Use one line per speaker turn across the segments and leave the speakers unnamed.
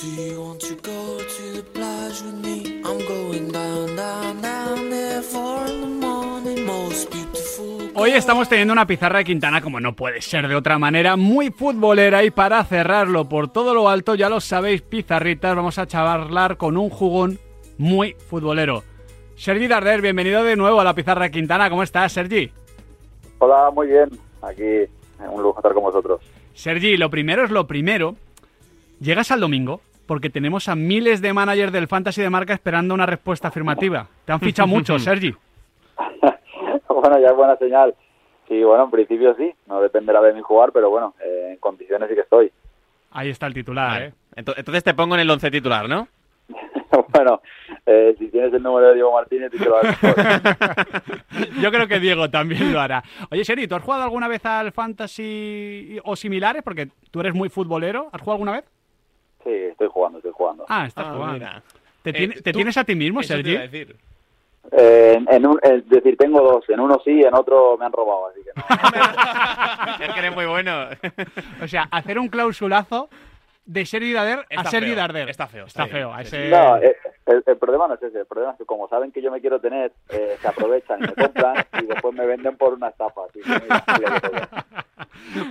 Do you want to go to the plage with me? I'm going down, down, down there for the morning, most beautiful.
Hoy estamos teniendo una pizarra de Quintana, como no puede ser de otra manera, muy futbolera y para cerrarlo por todo lo alto, ya lo sabéis, pizarritas, vamos a charlar con un jugón muy futbolero. Sergi Darder, bienvenido de nuevo a la pizarra de Quintana, ¿cómo estás, Sergi?
Hola, muy bien. Aquí, eh, un lujo estar con vosotros.
Sergi, lo primero es lo primero. Llegas al domingo porque tenemos a miles de managers del Fantasy de marca esperando una respuesta afirmativa. Te han fichado mucho, Sergi.
bueno, ya es buena señal. Sí, bueno, en principio sí. No dependerá de mí jugar, pero bueno, eh, en condiciones sí que estoy.
Ahí está el titular, ¿eh?
Ento- Entonces te pongo en el once titular, ¿no?
bueno, eh, si tienes el número de Diego Martínez, te lo mejor.
Yo creo que Diego también lo hará. Oye, Sergi, ¿tú has jugado alguna vez al Fantasy o similares? Porque tú eres muy futbolero. ¿Has jugado alguna vez?
Sí, estoy jugando, estoy jugando.
Ah, estás
Ah,
jugando.
mira.
¿Te,
Eh,
tiene- te
tú-
tienes a ti mismo, Sergi?
decir.
Eh, en, en un, es decir, tengo dos. En uno sí, en otro me han robado, así que no.
es que eres muy bueno.
O sea, hacer un clausulazo de Sergi Darder a Sergi Darder.
está feo,
Está
está
feo. a ese-
No, eh, el, el problema no es ese. El problema es que como saben que yo me quiero tener, eh, se aprovechan y me compran y después me venden por una estafa. Así que mira, mira.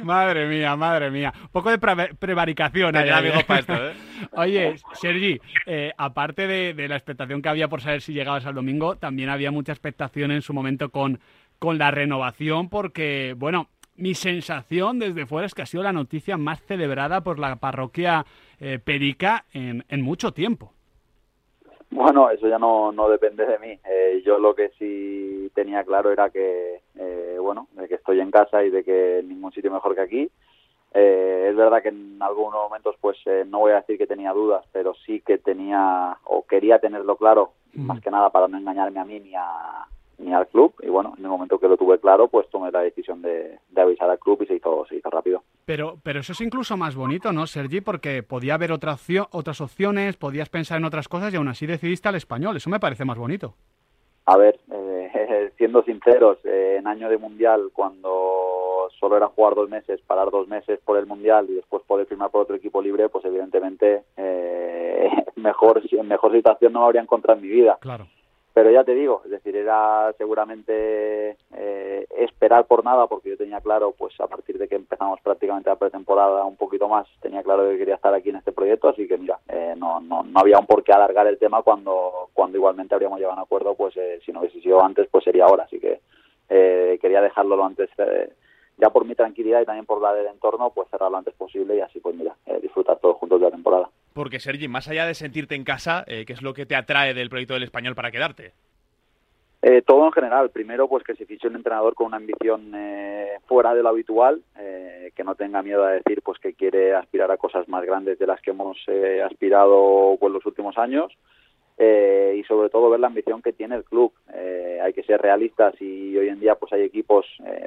Madre mía, madre mía. Un poco de pre- prevaricación.
Hay
¿eh?
amigos para esto, ¿eh?
Oye, Sergi, eh, aparte de, de la expectación que había por saber si llegabas al domingo, también había mucha expectación en su momento con, con la renovación, porque, bueno, mi sensación desde fuera es que ha sido la noticia más celebrada por la parroquia eh, Perica en, en mucho tiempo.
Bueno, eso ya no, no depende de mí. Eh, yo lo que sí tenía claro era que, eh, bueno, de que estoy en casa y de que en ningún sitio mejor que aquí. Eh, es verdad que en algunos momentos, pues eh, no voy a decir que tenía dudas, pero sí que tenía o quería tenerlo claro, más que nada para no engañarme a mí ni, a, ni al club. Y bueno, en el momento que lo tuve claro, pues tomé la decisión de, de avisar al club y se hizo, se hizo rápido.
Pero, pero eso es incluso más bonito, ¿no, Sergi? Porque podía haber otra opción- otras opciones, podías pensar en otras cosas y aún así decidiste al español. Eso me parece más bonito.
A ver, eh, siendo sinceros, eh, en año de mundial, cuando solo era jugar dos meses, parar dos meses por el mundial y después poder firmar por otro equipo libre, pues evidentemente eh, mejor mejor situación no me habría encontrado en mi vida.
Claro.
Pero ya te digo, es decir, era seguramente eh, esperar por nada, porque yo tenía claro, pues a partir de que empezamos prácticamente la pretemporada un poquito más, tenía claro que quería estar aquí en este proyecto, así que mira, eh, no, no, no había un por qué alargar el tema cuando, cuando igualmente habríamos llegado a un acuerdo, pues eh, si no hubiese sido antes, pues sería ahora, así que eh, quería dejarlo lo antes, eh, ya por mi tranquilidad y también por la del entorno, pues cerrarlo lo antes posible y así pues mira, eh, disfrutar todos juntos de la temporada.
Porque, Sergi, más allá de sentirte en casa, eh, ¿qué es lo que te atrae del proyecto del español para quedarte?
Eh, todo en general. Primero, pues que se fiche un entrenador con una ambición eh, fuera de lo habitual, eh, que no tenga miedo a decir pues que quiere aspirar a cosas más grandes de las que hemos eh, aspirado pues, los últimos años. y sobre todo ver la ambición que tiene el club. Hay que ser realistas y hoy en día pues hay equipos,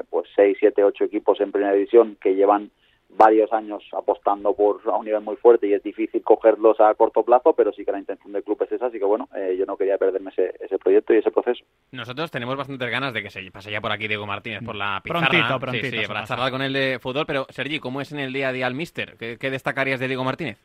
pues 6, 7, 8 equipos en primera división que llevan varios años apostando por a un nivel muy fuerte y es difícil cogerlos a corto plazo, pero sí que la intención del club es esa, así que bueno, eh, yo no quería perderme ese, ese proyecto y ese proceso.
Nosotros tenemos bastantes ganas de que se pase ya por aquí Diego Martínez por la pizarra.
Prontito,
Sí,
prontito
Sí,
se
para charlar con él de fútbol. Pero, Sergi, ¿cómo es en el día a día el míster? ¿Qué, qué destacarías de Diego Martínez?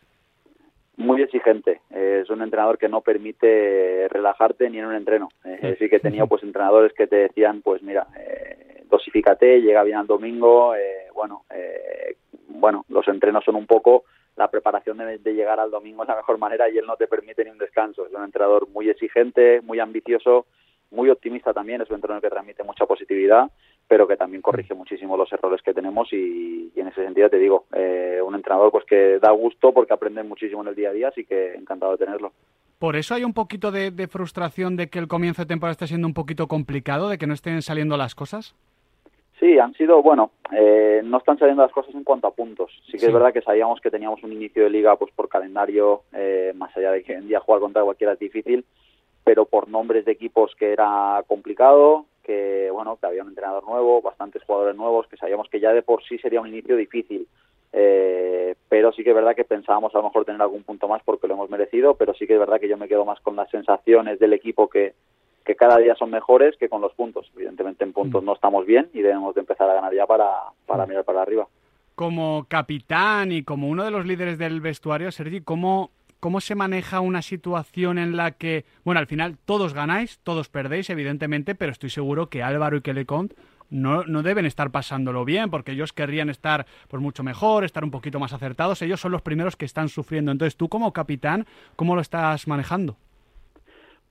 muy exigente. Eh, es un entrenador que no permite relajarte ni en un entreno. Eh, sí que he tenido pues entrenadores que te decían, pues mira, eh, dosifícate, llega bien al domingo. eh, bueno, eh, bueno, los entrenos son un poco la preparación de, de llegar al domingo es la mejor manera y él no te permite ni un descanso. Es un entrenador muy exigente, muy ambicioso, muy optimista también. Es un entrenador que transmite mucha positividad pero que también corrige muchísimo los errores que tenemos y, y en ese sentido te digo, eh, un entrenador pues que da gusto porque aprende muchísimo en el día a día, así que encantado de tenerlo.
Por eso hay un poquito de, de frustración de que el comienzo de temporada esté siendo un poquito complicado, de que no estén saliendo las cosas.
Sí, han sido, bueno, eh, no están saliendo las cosas en cuanto a puntos. Sí que
Sí.
es verdad que sabíamos que teníamos un inicio de liga pues por calendario, eh, más allá de que en día jugar contra cualquiera es difícil, pero por nombres de equipos que era complicado, que bueno, que había un entrenador nuevo, bastantes jugadores nuevos, que sabíamos que ya de por sí sería un inicio difícil. Eh, pero sí que es verdad que pensábamos a lo mejor tener algún punto más porque lo hemos merecido, pero sí que es verdad que yo me quedo más con las sensaciones del equipo que, que cada día son mejores que con los puntos. Evidentemente en puntos no estamos bien y debemos de empezar a ganar ya para, para mirar para arriba.
Como capitán y como uno de los líderes del vestuario, Sergi, ¿cómo, ¿cómo se maneja una situación en la que, bueno, al final todos ganáis, todos perdéis, evidentemente, pero estoy seguro que Álvaro y que Lecont no, no deben estar pasándolo bien, porque ellos querrían estar pues mucho mejor, estar un poquito más acertados. Ellos son los primeros que están sufriendo. Entonces, tú como capitán, ¿cómo lo estás manejando?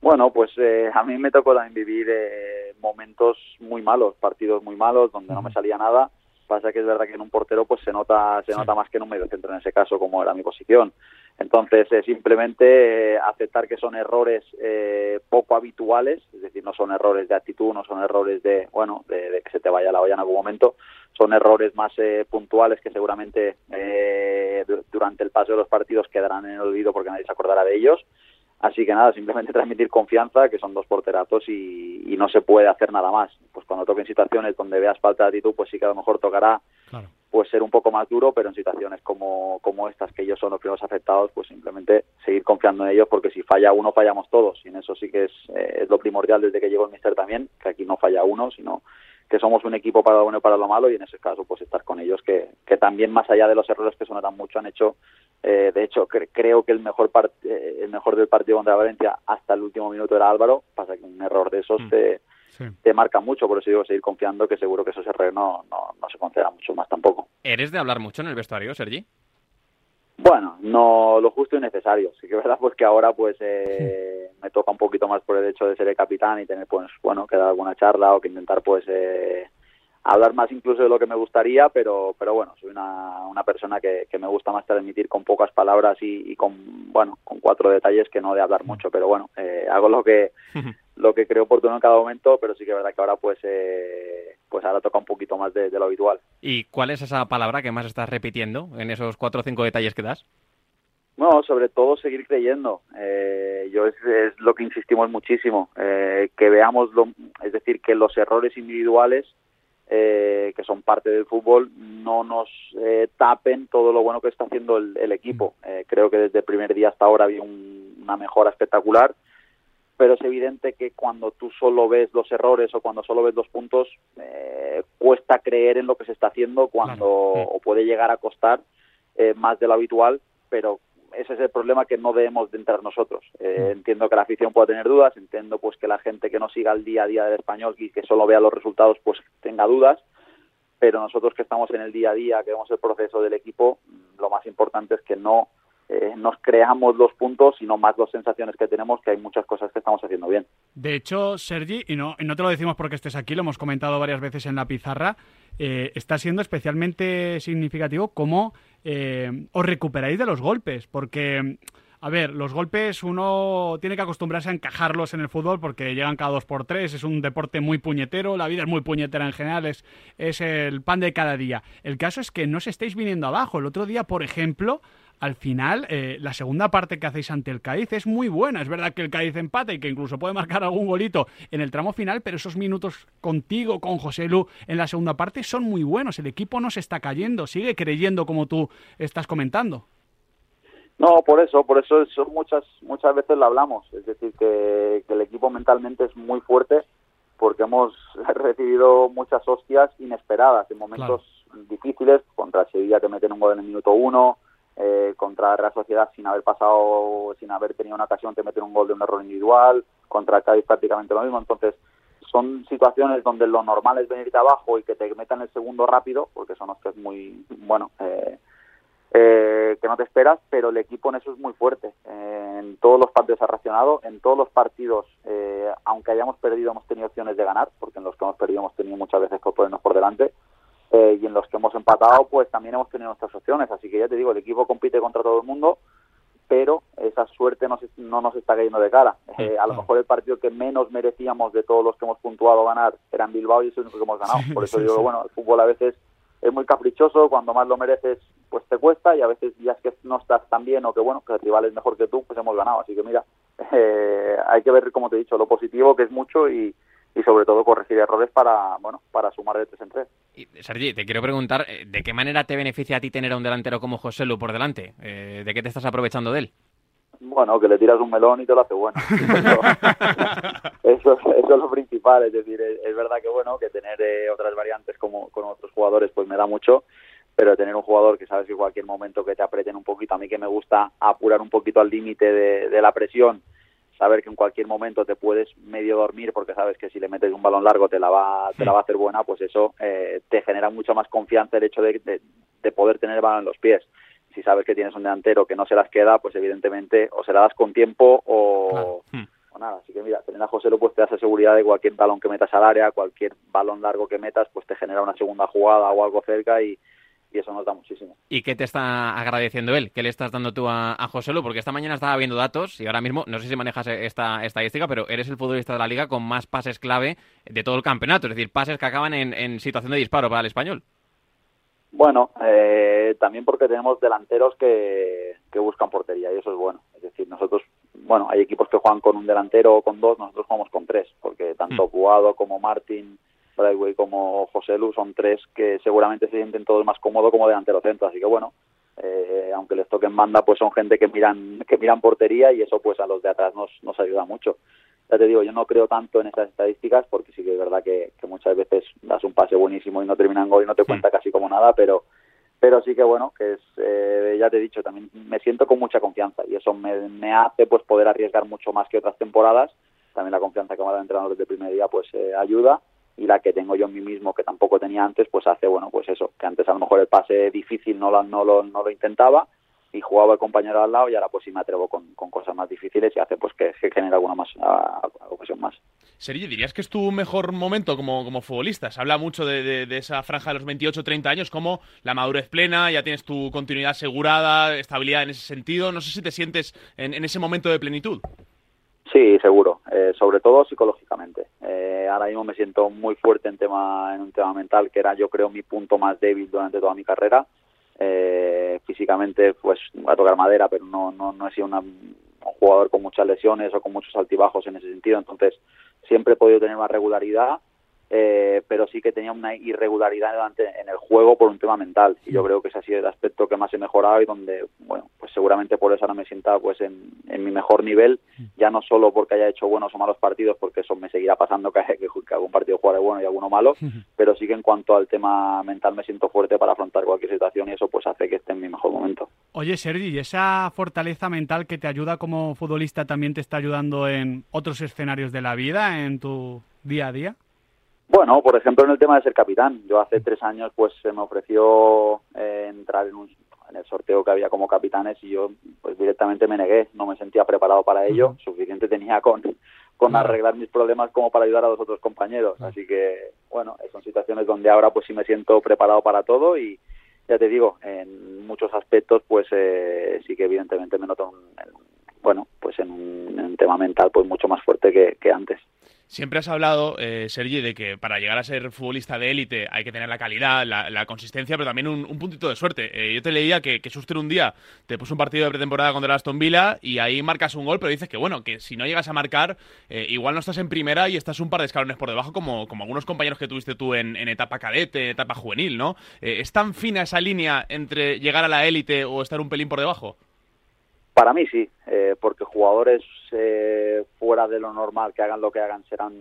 Bueno, pues eh, a mí me tocó también vivir eh, momentos muy malos, partidos muy malos, donde no me salía nada. Pasa que es verdad que en un portero pues se nota se nota más que en un medio centro en ese caso, como era mi posición. Entonces, eh, simplemente aceptar que son errores poco habituales, es decir, no son errores de actitud, no son errores de, bueno, de, que se te vaya la olla en algún momento, son errores más puntuales que seguramente durante el paso de los partidos quedarán en el olvido porque nadie se acordará de ellos Así que nada, simplemente transmitir confianza, que son dos porterazos y, no se puede hacer nada más. Pues cuando toquen situaciones donde veas falta de actitud, pues sí que a lo mejor tocará pues ser un poco más duro, pero en situaciones como, como estas, que ellos son los primeros afectados, pues simplemente seguir confiando en ellos, porque si falla uno, fallamos todos. Y en eso sí que es, eh, es lo primordial desde que llegó el Mister también, que aquí no falla uno, sino que somos un equipo para lo bueno y para lo malo y en ese caso pues estar con ellos que, que también más allá de los errores que sonaran mucho han hecho eh, de hecho creo que el mejor eh, el mejor del partido contra Valencia hasta el último minuto era Álvaro pasa que un error de esos mm. te, te marca mucho por eso digo seguir confiando que seguro que esos errores no, no, no se concederan mucho más tampoco
¿Eres de hablar mucho en el vestuario, Sergi?
Bueno, no lo justo y necesario. Sí que es verdad pues que ahora pues eh, me toca un poquito más por el hecho de ser el capitán y tener pues bueno que dar alguna charla o que intentar pues eh, hablar más incluso de lo que me gustaría, pero pero bueno soy una, una persona que, que me gusta más transmitir con pocas palabras y, y, con bueno con cuatro detalles que no de hablar mucho. Pero bueno eh, hago lo que lo que creo oportuno en cada momento, pero sí que es verdad que ahora pues eh, pues ahora toca un poquito más de, lo habitual.
¿Y cuál es esa palabra que más estás repitiendo en esos cuatro o cinco detalles que das?
No, sobre todo seguir creyendo. Eh, yo es, lo que insistimos muchísimo, eh, que veamos, lo, es decir, que los errores individuales que son parte del fútbol no nos tapen todo lo bueno que está haciendo el, equipo. creo que desde el primer día hasta ahora había una mejora espectacular pero es evidente que cuando tú solo ves los errores o cuando solo ves los puntos, eh, cuesta creer en lo que se está haciendo cuando o puede llegar a costar eh, más de lo habitual, pero ese es el problema que no debemos de entrar nosotros. Eh, entiendo que la afición pueda tener dudas, entiendo pues que la gente que no siga el día a día del español y que solo vea los resultados pues tenga dudas, pero nosotros que estamos en el día a día, que vemos el proceso del equipo, lo más importante es que no eh, nos creamos los puntos, sino más las sensaciones que tenemos, que hay muchas cosas que estamos haciendo bien.
De hecho, Sergi, y no, y no te lo decimos porque estés aquí, lo hemos comentado varias veces en la pizarra, eh, está siendo especialmente significativo cómo eh, os recuperáis de los golpes, porque... A ver, los golpes uno tiene que acostumbrarse a encajarlos en el fútbol porque llegan cada dos por tres, es un deporte muy puñetero, la vida es muy puñetera en general, es, es el pan de cada día. El caso es que no se estáis viniendo abajo. El otro día, por ejemplo, al final, eh, la segunda parte que hacéis ante el Cádiz es muy buena. Es verdad que el Cádiz empata y que incluso puede marcar algún golito en el tramo final, pero esos minutos contigo, con José Lu, en la segunda parte son muy buenos. El equipo no se está cayendo, sigue creyendo como tú estás comentando.
No, por eso, por eso, muchas muchas veces lo hablamos. Es decir, que, el equipo mentalmente es muy fuerte porque hemos recibido muchas hostias inesperadas en momentos difíciles contra Sevilla que meten un gol en el minuto uno, eh, contra Real Sociedad sin haber pasado, sin haber tenido una ocasión de meter un gol de un error individual, contra Cádiz prácticamente lo mismo, entonces son situaciones donde lo normal es venirte abajo y que te metan el segundo rápido, porque son los que es muy, bueno, eh, eh, que no te esperas, pero el equipo en eso es muy fuerte. en todos los partidos ha reaccionado, en todos los partidos, aunque hayamos perdido, hemos tenido opciones de ganar, porque en los que hemos perdido hemos tenido muchas veces que ponernos por delante, eh, y en los que hemos empatado pues también hemos tenido nuestras opciones, así que ya te digo, el equipo compite contra todo el mundo, pero esa suerte no, no nos está cayendo de cara. Eh, a lo mejor el partido que menos merecíamos de todos los que hemos puntuado ganar era en Bilbao y es el único que hemos ganado. Por eso digo, bueno, el fútbol a veces es muy caprichoso, cuando más lo mereces pues te cuesta y a veces ya es que no estás tan bien o que bueno, que el rival es mejor que tú, pues hemos ganado. Así que mira, eh, hay que ver, como te he dicho, lo positivo que es mucho y, y sobre todo corregir errores para bueno para sumar de tres en tres.
Y, Sergi, te quiero preguntar, eh, ¿de qué manera te beneficia a ti tener a un delantero como José Lu por delante? Eh, ¿De qué te estás aprovechando de él?
Bueno, que le tiras un melón y te lo hace bueno. eso, eso, es lo principal, es decir, es, verdad que bueno, que tener eh, otras variantes como con otros jugadores pues me da mucho, pero tener un jugador que sabes que en cualquier momento que te aprieten un poquito, a mí que me gusta apurar un poquito al límite de, de la presión, saber que en cualquier momento te puedes medio dormir porque sabes que si le metes un balón largo te la va, te la va a hacer buena, pues eso eh, te genera mucho más confianza el hecho de, de, de, poder tener el balón en los pies. Si sabes que tienes un delantero que no se las queda, pues evidentemente o se la das con tiempo o, claro. O nada. Así que mira, tener a José pues te da esa seguridad de cualquier balón que metas al área, cualquier balón largo que metas, pues te genera una segunda jugada o algo cerca y, y eso nos da muchísimo.
¿Y qué te está agradeciendo él? ¿Qué le estás dando tú a, a José Lu? Porque esta mañana estaba viendo datos y ahora mismo, no sé si manejas esta estadística, pero eres el futbolista de la liga con más pases clave de todo el campeonato, es decir, pases que acaban en, en situación de disparo para el español.
Bueno, eh, también porque tenemos delanteros que, que buscan portería y eso es bueno. Es decir, nosotros, bueno, hay equipos que juegan con un delantero o con dos, nosotros jugamos con tres, porque tanto Cuado mm. como Martín Brightway como José Lu son tres que seguramente se sienten todos más cómodos como delantero centro, así que bueno, eh, aunque les toquen banda, pues son gente que miran que miran portería y eso pues a los de atrás nos, nos ayuda mucho. Ya te digo, yo no creo tanto en esas estadísticas porque sí que es verdad que, que muchas veces das un pase buenísimo y no termina en gol y no te cuenta casi como nada, pero pero sí que bueno, que es, eh, ya te he dicho, también me siento con mucha confianza y eso me, me hace pues poder arriesgar mucho más que otras temporadas. También la confianza que me da el entrenador desde el primer día pues eh, ayuda y la que tengo yo en mí mismo que tampoco tenía antes pues hace bueno pues eso que antes a lo mejor el pase difícil no lo, no lo, no lo intentaba y jugaba el compañero al lado y ahora pues sí me atrevo con, con cosas más difíciles y hace pues que, que genere alguna más a, a ocasión más.
Sergio, ¿dirías que es tu mejor momento como, como futbolista? Se habla mucho de, de, de esa franja de los 28-30 años como la madurez plena, ya tienes tu continuidad asegurada, estabilidad en ese sentido. No sé si te sientes en, en ese momento de plenitud.
Sí, seguro, eh, sobre todo psicológicamente. Eh, ahora mismo me siento muy fuerte en tema en un tema mental que era yo creo mi punto más débil durante toda mi carrera. Eh, físicamente pues a tocar madera, pero no no no he sido un jugador con muchas lesiones o con muchos altibajos en ese sentido, entonces siempre he podido tener una regularidad eh, pero sí que tenía una irregularidad en el juego por un tema mental. Y yo creo que ese ha sido el aspecto que más he mejorado y donde bueno pues seguramente por eso ahora me sienta pues en, en mi mejor nivel. Ya no solo porque haya hecho buenos o malos partidos porque eso me seguirá pasando que, que, que algún partido jugaré bueno y alguno malo pero sí que en cuanto al tema mental me siento fuerte para afrontar cualquier situación y eso pues hace que esté en mi mejor momento.
Oye Sergi ¿y esa fortaleza mental que te ayuda como futbolista también te está ayudando en otros escenarios de la vida en tu día a día?
Bueno, por ejemplo, en el tema de ser capitán. Yo hace tres años pues se me ofreció eh, entrar en, un, en el sorteo que había como capitanes y yo pues directamente me negué. No me sentía preparado para ello. Suficiente tenía con, con arreglar mis problemas como para ayudar a los otros compañeros. Así que, bueno, son situaciones donde ahora pues sí me siento preparado para todo y ya te digo, en muchos aspectos pues eh, sí que evidentemente me noto, un, bueno, pues en un, en un tema mental pues mucho más fuerte que, que antes.
Siempre has hablado, eh, Sergi, de que para llegar a ser futbolista de élite hay que tener la calidad, la, consistencia, pero también un, un puntito de suerte. Eh, yo te leía que, que Suster un día te puso un partido de pretemporada contra el Aston Villa y ahí marcas un gol, pero dices que bueno, que si no llegas a marcar, eh, igual no estás en primera y estás un par de escalones por debajo, como, como algunos compañeros que tuviste tú en, en etapa cadete, etapa juvenil, ¿no? Eh, ¿Es tan fina esa línea entre llegar a la élite o estar un pelín por debajo?
Para mí sí, eh, porque jugadores eh, fuera de lo normal que hagan lo que hagan serán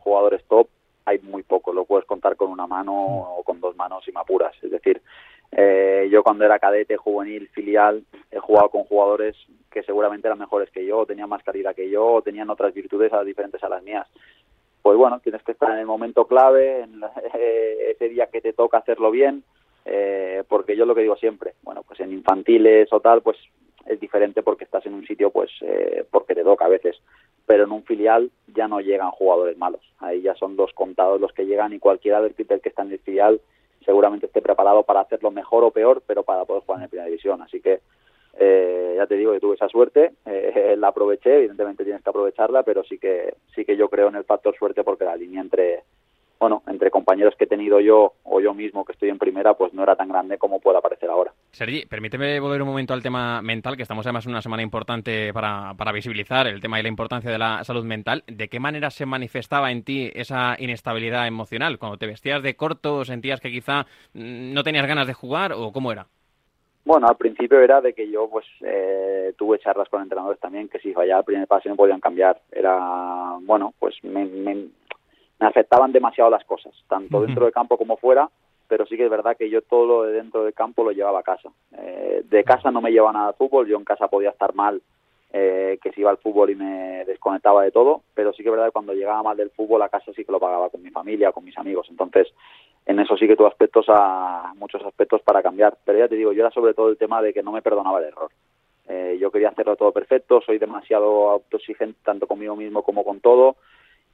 jugadores top. Hay muy poco, lo puedes contar con una mano o con dos manos y me apuras. Es decir, eh, yo cuando era cadete, juvenil, filial, he jugado con jugadores que seguramente eran mejores que yo, tenían más calidad que yo, tenían otras virtudes diferentes a las mías. Pues bueno, tienes que estar en el momento clave, en la, ese día que te toca hacerlo bien, eh, porque yo lo que digo siempre, bueno, pues en infantiles o tal, pues es diferente porque estás en un sitio pues eh, porque te toca a veces. Pero en un filial ya no llegan jugadores malos. Ahí ya son dos contados los que llegan y cualquiera del, del que está en el filial seguramente esté preparado para hacerlo mejor o peor pero para poder jugar en la primera división. Así que eh, ya te digo que tuve esa suerte eh, la aproveché evidentemente tienes que aprovecharla pero sí que sí que yo creo en el factor suerte porque la línea entre bueno, entre compañeros que he tenido yo o yo mismo que estoy en primera, pues no era tan grande como pueda parecer ahora.
Sergi, permíteme volver un momento al tema mental, que estamos además en una semana importante para, para visibilizar el tema y la importancia de la salud mental. ¿De qué manera se manifestaba en ti esa inestabilidad emocional? ¿Cuando te vestías de corto, sentías que quizá no tenías ganas de jugar o cómo era?
Bueno, al principio era de que yo pues eh, tuve charlas con entrenadores también que si fallaba el primer pase no podían cambiar. Era, bueno, pues me, me, me afectaban demasiado las cosas, tanto dentro del campo como fuera, pero sí que es verdad que yo todo lo de dentro del campo lo llevaba a casa. Eh, de casa no me llevaba nada al fútbol, yo en casa podía estar mal, eh, que si iba al fútbol y me desconectaba de todo, pero sí que es verdad que cuando llegaba mal del fútbol a casa sí que lo pagaba con mi familia, con mis amigos. Entonces, en eso sí que tuve aspectos a muchos aspectos para cambiar. Pero ya te digo, yo era sobre todo el tema de que no me perdonaba el error. Eh, yo quería hacerlo todo perfecto, soy demasiado autoexigente tanto conmigo mismo como con todo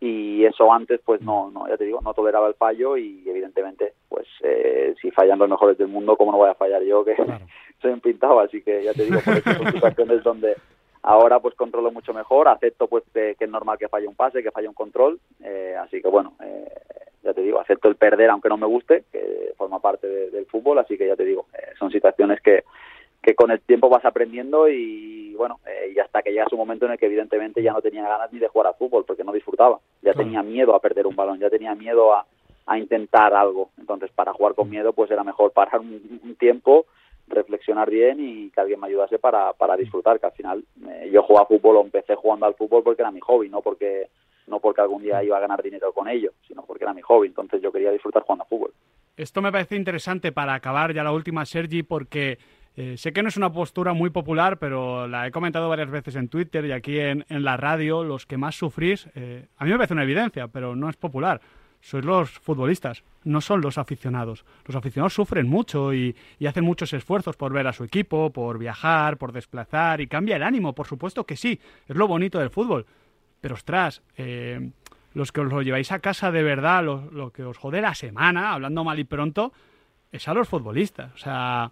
y eso antes pues no, no ya te digo, no toleraba el fallo y evidentemente pues eh, si fallan los mejores del mundo, ¿cómo no voy a fallar yo que soy un pintado? Así que ya te digo, por eso son situaciones donde ahora pues controlo mucho mejor, acepto pues que, es normal que falle un pase, que falle un control, eh, así que bueno, eh, ya te digo, acepto el perder aunque no me guste, que forma parte del fútbol, así que ya te digo, son situaciones que que con el tiempo vas aprendiendo y bueno, eh, y hasta que llega su momento en el que evidentemente ya no tenía ganas ni de jugar a fútbol porque no disfrutaba, ya tenía miedo a perder un balón, ya tenía miedo a, a intentar algo, entonces para jugar con miedo pues era mejor parar un, tiempo, reflexionar bien y que alguien me ayudase para, para disfrutar, que al final eh, yo jugaba fútbol o empecé jugando al fútbol porque era mi hobby, no porque no porque algún día iba a ganar dinero con ello, sino porque era mi hobby, entonces yo quería disfrutar jugando a fútbol.
Esto me parece interesante para acabar ya la última, Sergi, porque eh, sé que no es una postura muy popular, pero la he comentado varias veces en Twitter y aquí en, la radio. Los que más sufrís, eh, a mí me parece una evidencia, pero no es popular. Sois los futbolistas, no son los aficionados. Los aficionados sufren mucho y, hacen muchos esfuerzos por ver a su equipo, por viajar, por desplazar y cambia el ánimo, por supuesto que sí, es lo bonito del fútbol. Pero ostras, eh, los que os lo lleváis a casa de verdad, lo, lo que os jode la semana, hablando mal y pronto, es a los futbolistas. O sea,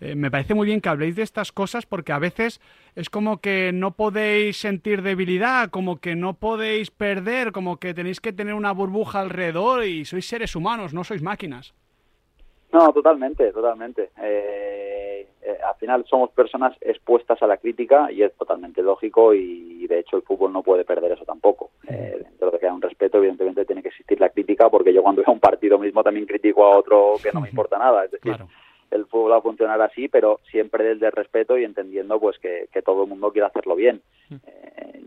eh, me parece muy bien que habléis de estas cosas porque a veces es como que no podéis sentir debilidad, como que no podéis perder, como que tenéis que tener una burbuja alrededor y sois seres humanos, no sois máquinas.
No, totalmente, totalmente. Eh, eh, al final somos personas expuestas a la crítica y es totalmente lógico y de hecho el fútbol no puede perder eso tampoco. dentro de que haya un respeto, evidentemente tiene que existir la crítica porque yo cuando veo un partido mismo también critico a otro que no me importa nada. Es decir, el fútbol va a funcionar así, pero siempre desde el respeto y entendiendo pues que, todo el mundo quiere hacerlo bien. Mm. Eh,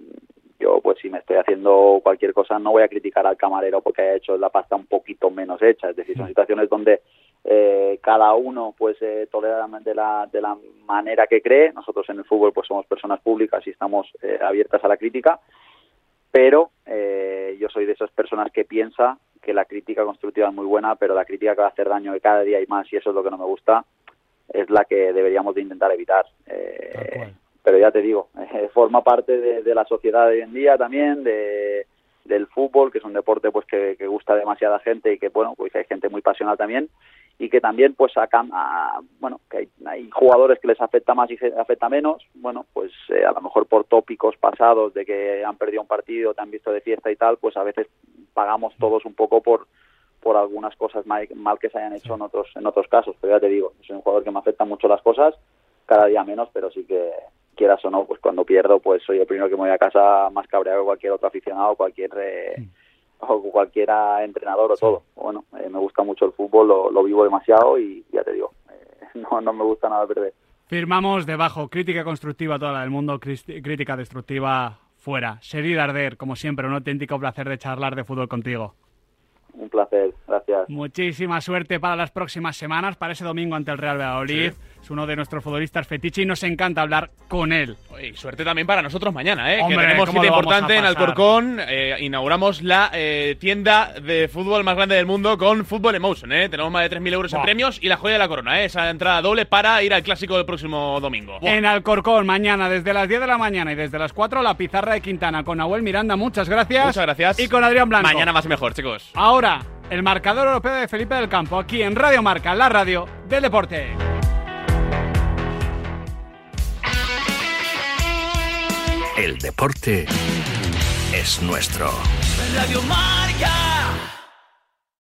yo pues si me estoy haciendo cualquier cosa no voy a criticar al camarero porque haya hecho la pasta un poquito menos hecha, es decir, son mm. situaciones donde eh, cada uno pues eh, tolera de la, de la manera que cree, nosotros en el fútbol pues somos personas públicas y estamos eh, abiertas a la crítica, pero yo soy de esas personas que piensa que la crítica constructiva es muy buena, pero la crítica que va a hacer daño de cada día y más, y eso es lo que no me gusta, es la que deberíamos de intentar evitar. Eh, pero ya te digo, eh, forma parte de, la sociedad de hoy en día también, de, del fútbol, que es un deporte pues que, gusta demasiada gente y que, bueno, pues hay gente muy pasional también, y que también pues sacan a, bueno que hay, jugadores que les afecta más y afecta menos bueno pues eh, a lo mejor por tópicos pasados de que han perdido un partido te han visto de fiesta y tal pues a veces pagamos todos un poco por por algunas cosas mal, que se hayan hecho en otros en otros casos. Pero ya te digo soy un jugador que me afecta mucho las cosas cada día menos pero sí que quieras o no pues cuando pierdo pues soy el primero que me voy a casa más cabreado que cualquier otro aficionado cualquier eh, o cualquiera entrenador o todo. Bueno eh, me gusta mucho el fútbol lo, vivo demasiado y ya te digo eh, no no me gusta nada perder.
Firmamos debajo, crítica constructiva toda la del mundo, crítica destructiva fuera. Seri Darder, como siempre, un auténtico placer de charlar de fútbol contigo.
Un placer, gracias.
Muchísima suerte para las próximas semanas, para ese domingo ante el Real Valladolid es uno de nuestros futbolistas fetiche y nos encanta hablar con él.
Y suerte también para nosotros mañana, ¿eh? que tenemos cita importante en Alcorcón. Eh, inauguramos la eh, tienda de fútbol más grande del mundo con Football Emotion. ¿eh? Tenemos más de 3.000 euros en premios y la joya de la corona. ¿eh? Esa entrada doble para ir al clásico del próximo domingo.
En Alcorcón, mañana, desde las 10 de la mañana y desde las 4, la pizarra de Quintana con Nahuel Miranda. Muchas gracias.
Muchas gracias.
Y con Adrián Blanco.
Mañana más y mejor, chicos.
Ahora, el marcador europeo de Felipe del Campo, aquí en Radio Marca, la radio del deporte.
El deporte es nuestro.
Radio Marca.